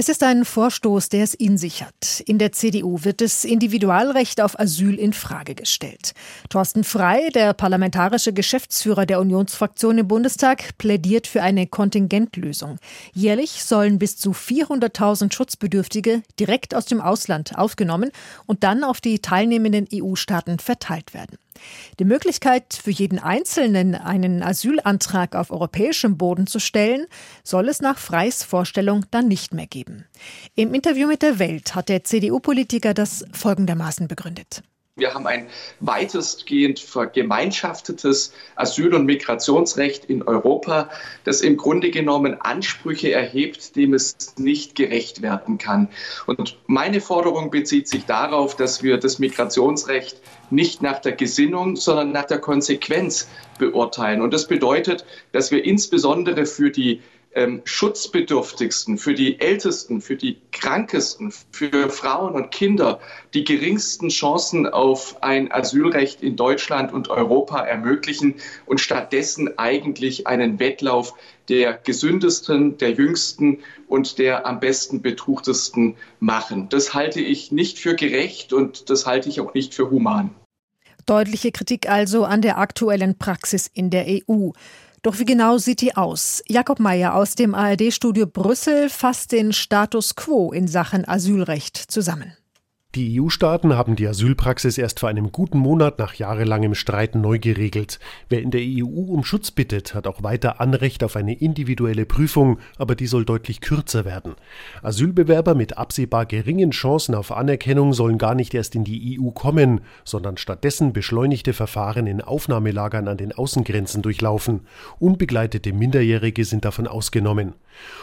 Es ist ein Vorstoß, der es in sich hat. In der CDU wird das Individualrecht auf Asyl in Frage gestellt. Thorsten Frei, der parlamentarische Geschäftsführer der Unionsfraktion im Bundestag, plädiert für eine Kontingentlösung. Jährlich sollen bis zu 400.000 Schutzbedürftige direkt aus dem Ausland aufgenommen und dann auf die teilnehmenden EU-Staaten verteilt werden. Die Möglichkeit für jeden Einzelnen, einen Asylantrag auf europäischem Boden zu stellen, soll es nach Freis Vorstellung dann nicht mehr geben. Im Interview mit der Welt hat der CDU-Politiker das folgendermaßen begründet. Wir haben ein weitestgehend vergemeinschaftetes Asyl- und Migrationsrecht in Europa, das im Grunde genommen Ansprüche erhebt, dem es nicht gerecht werden kann. Und meine Forderung bezieht sich darauf, dass wir das Migrationsrecht nicht nach der Gesinnung, sondern nach der Konsequenz beurteilen. Und das bedeutet, dass wir insbesondere für die ähm, Schutzbedürftigsten, für die Ältesten, für die Krankesten, für Frauen und Kinder die geringsten Chancen auf ein Asylrecht in Deutschland und Europa ermöglichen und stattdessen eigentlich einen Wettlauf der gesündesten, der jüngsten und der am besten betuchtesten machen. Das halte ich nicht für gerecht und das halte ich auch nicht für human. Deutliche Kritik also an der aktuellen Praxis in der EU. Doch wie genau sieht die aus? Jakob Mayer aus dem ARD-Studio Brüssel fasst den Status quo in Sachen Asylrecht zusammen. Die EU-Staaten haben die Asylpraxis erst vor einem guten Monat nach jahrelangem Streit neu geregelt. Wer in der EU um Schutz bittet, hat auch weiter Anrecht auf eine individuelle Prüfung, aber die soll deutlich kürzer werden. Asylbewerber mit absehbar geringen Chancen auf Anerkennung sollen gar nicht erst in die EU kommen, sondern stattdessen beschleunigte Verfahren in Aufnahmelagern an den Außengrenzen durchlaufen. Unbegleitete Minderjährige sind davon ausgenommen.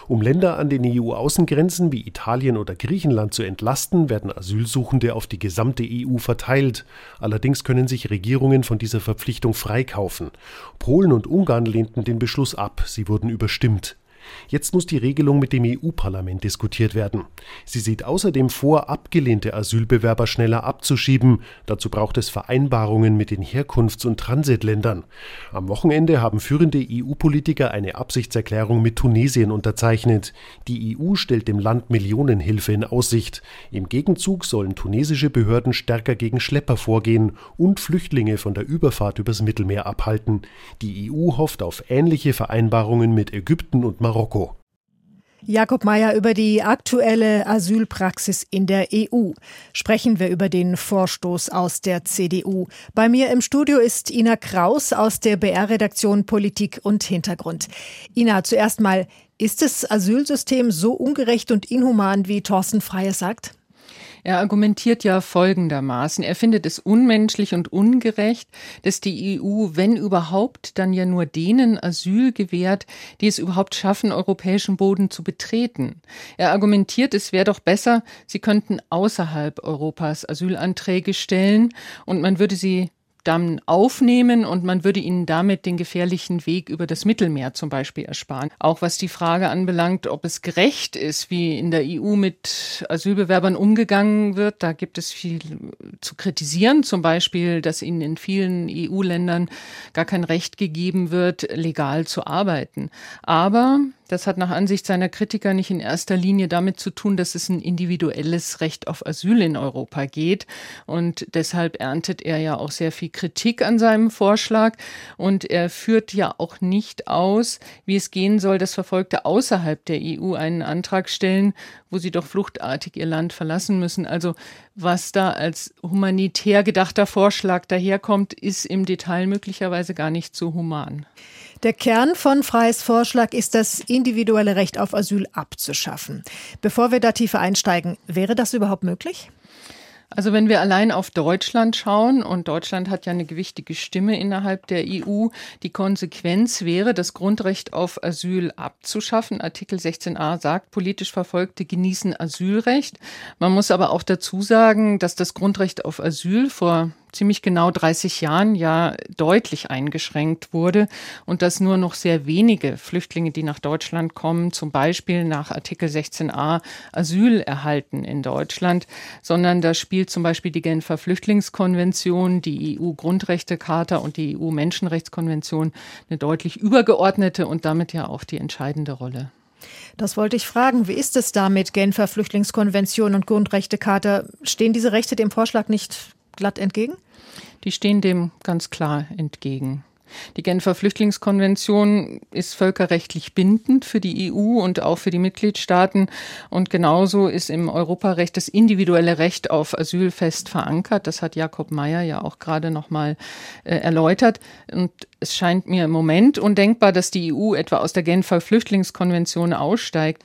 Um Länder an den EU-Außengrenzen wie Italien oder Griechenland zu entlasten, werden Asylsuchende auf die gesamte EU verteilt. Allerdings können sich Regierungen von dieser Verpflichtung freikaufen. Polen und Ungarn lehnten den Beschluss ab, sie wurden überstimmt. Jetzt muss die Regelung mit dem EU-Parlament diskutiert werden. Sie sieht außerdem vor, abgelehnte Asylbewerber schneller abzuschieben. Dazu braucht es Vereinbarungen mit den Herkunfts- und Transitländern. Am Wochenende haben führende EU-Politiker eine Absichtserklärung mit Tunesien unterzeichnet. Die EU stellt dem Land Millionenhilfe in Aussicht. Im Gegenzug sollen tunesische Behörden stärker gegen Schlepper vorgehen und Flüchtlinge von der Überfahrt übers Mittelmeer abhalten. Die EU hofft auf ähnliche Vereinbarungen mit Ägypten und Marokko. Marokko. Jakob Mayer über die aktuelle Asylpraxis in der EU. Sprechen wir über den Vorstoß aus der CDU. Bei mir im Studio ist Ina Kraus aus der BR-Redaktion Politik und Hintergrund. Ina, zuerst mal, ist das Asylsystem so ungerecht und inhuman, wie Thorsten Freie sagt? Er argumentiert ja folgendermaßen. Er findet es unmenschlich und ungerecht, dass die EU, wenn überhaupt, dann ja nur denen Asyl gewährt, die es überhaupt schaffen, europäischen Boden zu betreten. Er argumentiert, es wäre doch besser, sie könnten außerhalb Europas Asylanträge stellen und man würde sie dann aufnehmen und man würde ihnen damit den gefährlichen Weg über das Mittelmeer zum Beispiel ersparen. Auch was die Frage anbelangt, ob es gerecht ist, wie in der EU mit Asylbewerbern umgegangen wird, da gibt es viel zu kritisieren. Zum Beispiel, dass ihnen in vielen EU-Ländern gar kein Recht gegeben wird, legal zu arbeiten. Aber das hat nach Ansicht seiner Kritiker nicht in erster Linie damit zu tun, dass es ein individuelles Recht auf Asyl in Europa geht. Und deshalb erntet er ja auch sehr viel Kritik an seinem Vorschlag. Und er führt ja auch nicht aus, wie es gehen soll, dass Verfolgte außerhalb der EU einen Antrag stellen, wo sie doch fluchtartig ihr Land verlassen müssen. Also was da als humanitär gedachter Vorschlag daherkommt, ist im Detail möglicherweise gar nicht so human. Der Kern von Freys Vorschlag ist das individuelle Recht auf Asyl abzuschaffen. Bevor wir da tiefer einsteigen, wäre das überhaupt möglich? Also wenn wir allein auf Deutschland schauen, und Deutschland hat ja eine gewichtige Stimme innerhalb der EU, die Konsequenz wäre, das Grundrecht auf Asyl abzuschaffen. Artikel 16a sagt, politisch Verfolgte genießen Asylrecht. Man muss aber auch dazu sagen, dass das Grundrecht auf Asyl vor ziemlich genau 30 Jahren ja deutlich eingeschränkt wurde und dass nur noch sehr wenige Flüchtlinge, die nach Deutschland kommen, zum Beispiel nach Artikel 16a Asyl erhalten in Deutschland, sondern da spielt zum Beispiel die Genfer Flüchtlingskonvention, die EU-Grundrechtecharta und die EU-Menschenrechtskonvention eine deutlich übergeordnete und damit ja auch die entscheidende Rolle. Das wollte ich fragen. Wie ist es da mit Genfer Flüchtlingskonvention und Grundrechtecharta? Stehen diese Rechte dem Vorschlag nicht glatt entgegen? Die stehen dem ganz klar entgegen. Die Genfer Flüchtlingskonvention ist völkerrechtlich bindend für die EU und auch für die Mitgliedstaaten. Und genauso ist im Europarecht das individuelle Recht auf Asyl fest verankert. Das hat Jakob Mayer ja auch gerade noch mal äh, erläutert. Und es scheint mir im Moment undenkbar, dass die EU etwa aus der Genfer Flüchtlingskonvention aussteigt.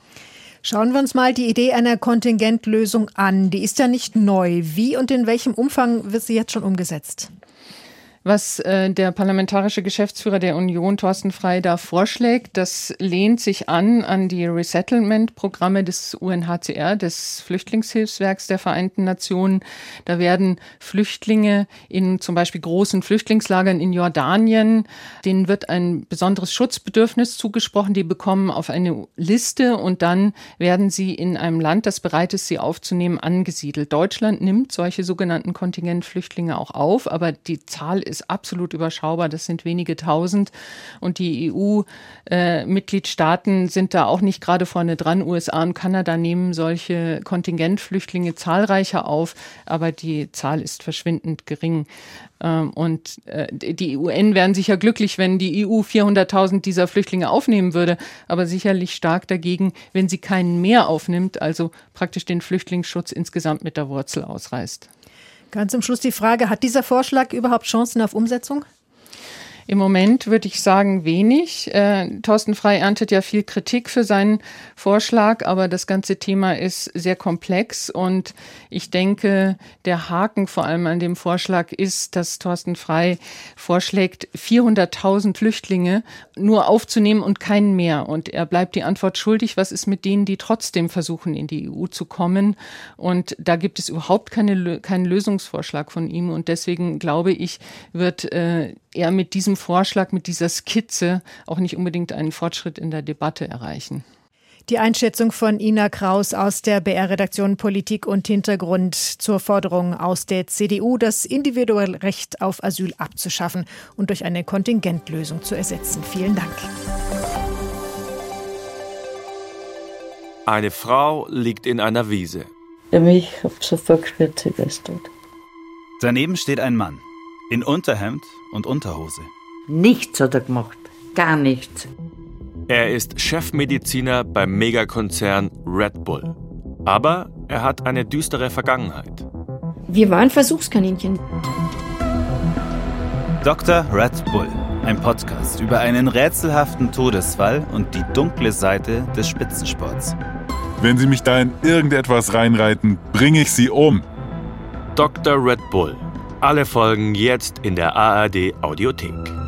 Schauen wir uns mal die Idee einer Kontingentlösung an. Die ist ja nicht neu. Wie und in welchem Umfang wird sie jetzt schon umgesetzt? Was äh, der parlamentarische Geschäftsführer der Union, Thorsten Frey, da vorschlägt, das lehnt sich an an die Resettlement-Programme des UNHCR, des Flüchtlingshilfswerks der Vereinten Nationen. Da werden Flüchtlinge in zum Beispiel großen Flüchtlingslagern in Jordanien, denen wird ein besonderes Schutzbedürfnis zugesprochen. Die bekommen auf eine Liste und dann werden sie in einem Land, das bereit ist, sie aufzunehmen, angesiedelt. Deutschland nimmt solche sogenannten Kontingentflüchtlinge auch auf, aber die Zahl absolut überschaubar. Das sind wenige tausend. Und die EU-Mitgliedstaaten äh, sind da auch nicht gerade vorne dran. USA und Kanada nehmen solche Kontingentflüchtlinge zahlreicher auf, aber die Zahl ist verschwindend gering. Ähm, und äh, die UN wären sicher glücklich, wenn die EU 400.000 dieser Flüchtlinge aufnehmen würde, aber sicherlich stark dagegen, wenn sie keinen mehr aufnimmt, also praktisch den Flüchtlingsschutz insgesamt mit der Wurzel ausreißt. Ganz zum Schluss die Frage, hat dieser Vorschlag überhaupt Chancen auf Umsetzung? Im Moment würde ich sagen wenig. Äh, Thorsten Frei erntet ja viel Kritik für seinen Vorschlag, aber das ganze Thema ist sehr komplex und ich denke, der Haken vor allem an dem Vorschlag ist, dass Thorsten Frei vorschlägt, 400.000 Flüchtlinge nur aufzunehmen und keinen mehr. Und er bleibt die Antwort schuldig, was ist mit denen, die trotzdem versuchen, in die EU zu kommen? Und da gibt es überhaupt keine, keinen Lösungsvorschlag von ihm. Und deswegen glaube ich, wird äh, er mit diesem Vorschlag, mit dieser Skizze auch nicht unbedingt einen Fortschritt in der Debatte erreichen. Die Einschätzung von Ina Kraus aus der BR-Redaktion Politik und Hintergrund zur Forderung aus der CDU, das individuelle Recht auf Asyl abzuschaffen und durch eine Kontingentlösung zu ersetzen. Vielen Dank. Eine Frau liegt in einer Wiese. Mich habe sofort gespürt, sie ist tot. Daneben steht ein Mann in Unterhemd und Unterhose. Nichts hat er gemacht. Gar nichts. Er ist Chefmediziner beim Megakonzern Red Bull. Aber er hat eine düstere Vergangenheit. Wir waren Versuchskaninchen. Dr. Red Bull, ein Podcast über einen rätselhaften Todesfall und die dunkle Seite des Spitzensports. Wenn Sie mich da in irgendetwas reinreiten, bringe ich Sie um. Dr. Red Bull alle Folgen jetzt in der ARD Audiothek.